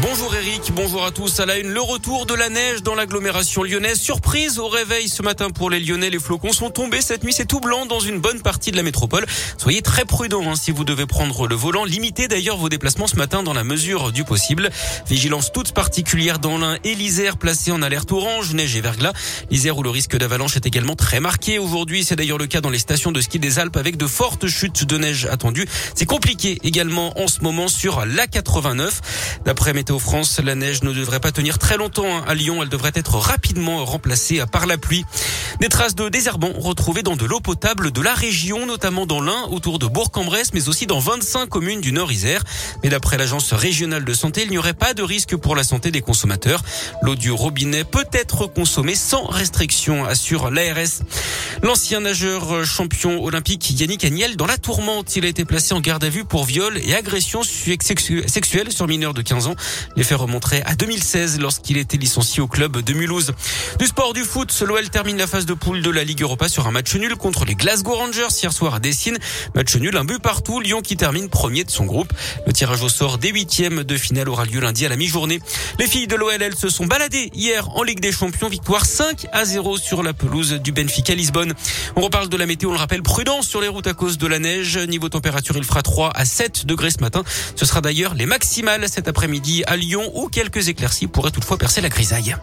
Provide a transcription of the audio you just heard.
Bonjour Eric, bonjour à tous. À la une, le retour de la neige dans l'agglomération lyonnaise. Surprise au réveil ce matin pour les Lyonnais. Les flocons sont tombés cette nuit. C'est tout blanc dans une bonne partie de la métropole. Soyez très prudents hein, si vous devez prendre le volant. Limitez d'ailleurs vos déplacements ce matin dans la mesure du possible. Vigilance toute particulière dans l'Ain et l'Isère placée en alerte orange, neige et verglas. L'Isère où le risque d'avalanche est également très marqué aujourd'hui. C'est d'ailleurs le cas dans les stations de ski des Alpes avec de fortes chutes de neige attendues. C'est compliqué également en ce moment sur la 89. D'après Météo France, la neige ne devrait pas tenir très longtemps hein. à Lyon. Elle devrait être rapidement remplacée par la pluie. Des traces de désherbant retrouvées dans de l'eau potable de la région, notamment dans l'Ain, autour de Bourg-en-Bresse, mais aussi dans 25 communes du Nord-Isère. Mais d'après l'agence régionale de santé, il n'y aurait pas de risque pour la santé des consommateurs. L'eau du robinet peut être consommée sans restriction, assure l'ARS. L'ancien nageur champion olympique Yannick Agnel dans la tourmente. Il a été placé en garde à vue pour viol et agression sexuelle sur mineur de 15 ans. Les faits remonteraient à 2016 lorsqu'il était licencié au club de Mulhouse. Du sport du foot, l'OL termine la phase de poule de la Ligue Europa sur un match nul contre les Glasgow Rangers hier soir à Dessine. Match nul, un but partout. Lyon qui termine premier de son groupe. Le tirage au sort des huitièmes de finale aura lieu lundi à la mi-journée. Les filles de l'OL, elles se sont baladées hier en Ligue des Champions. Victoire 5 à 0 sur la pelouse du Benfica Lisbonne. On reparle de la météo, on le rappelle, prudence sur les routes à cause de la neige. Niveau température, il fera 3 à 7 degrés ce matin. Ce sera d'ailleurs les maximales cet après-midi à Lyon où quelques éclaircies pourraient toutefois percer la grisaille.